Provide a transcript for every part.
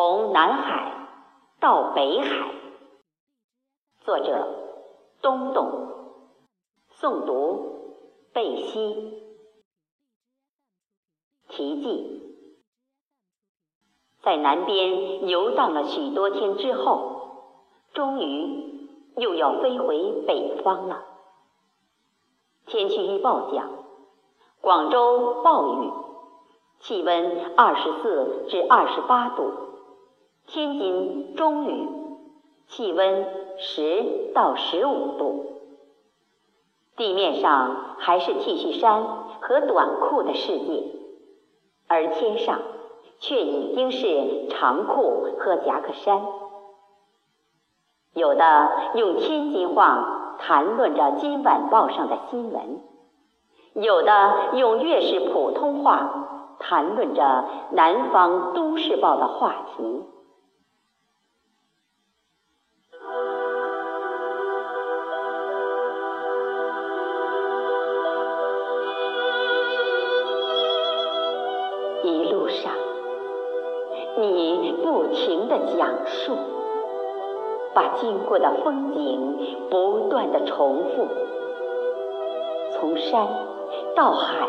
从南海到北海。作者：东东。诵读：贝西。题记：在南边游荡了许多天之后，终于又要飞回北方了。天气预报讲，广州暴雨，气温二十四至二十八度。天津中雨，气温十到十五度。地面上还是 T 恤衫和短裤的世界，而天上却已经是长裤和夹克衫。有的用天津话谈论着今晚报上的新闻，有的用粤式普通话谈论着南方都市报的话题。上，你不停的讲述，把经过的风景不断的重复，从山到海，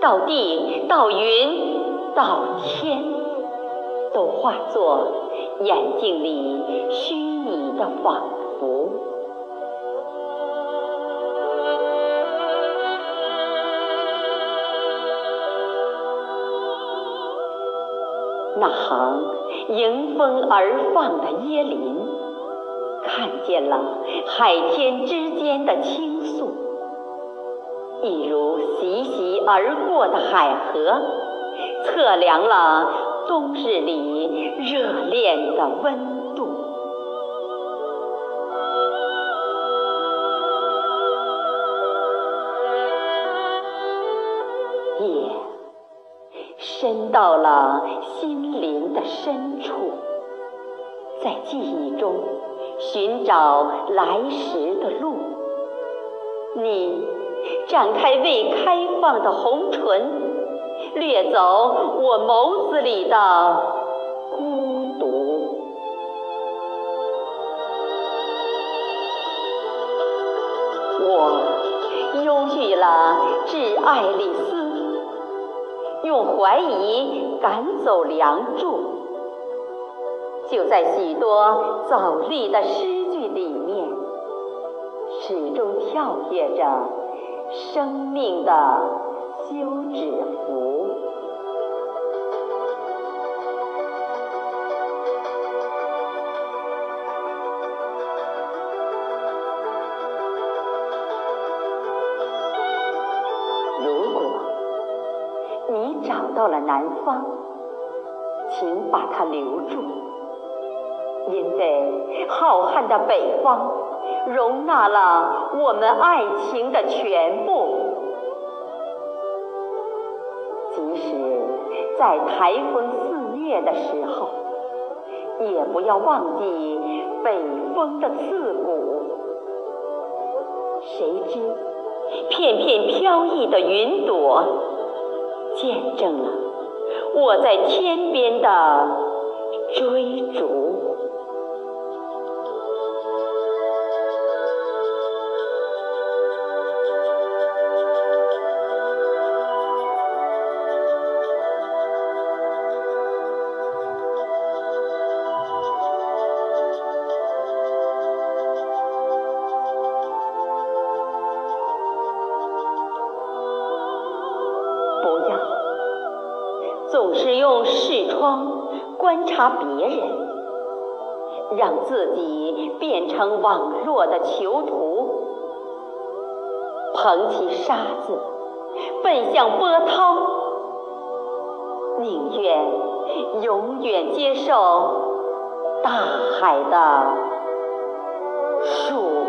到地，到云，到天，都化作眼睛里虚拟的仿佛。那行迎风而放的椰林，看见了海天之间的倾诉；一如习习而过的海河，测量了冬日里热恋的温度。夜。深到了心灵的深处，在记忆中寻找来时的路。你展开未开放的红唇，掠走我眸子里的孤独。我忧郁了挚爱丽丝。用怀疑赶走梁祝，就在许多早丽的诗句里面，始终跳跃着生命的休止符。找到了南方，请把它留住，因为浩瀚的北方容纳了我们爱情的全部。即使在台风肆虐的时候，也不要忘记北风的刺骨。谁知片片飘逸的云朵。见证了我在天边的追逐。不要总是用视窗观察别人，让自己变成网络的囚徒，捧起沙子奔向波涛，宁愿永远接受大海的束。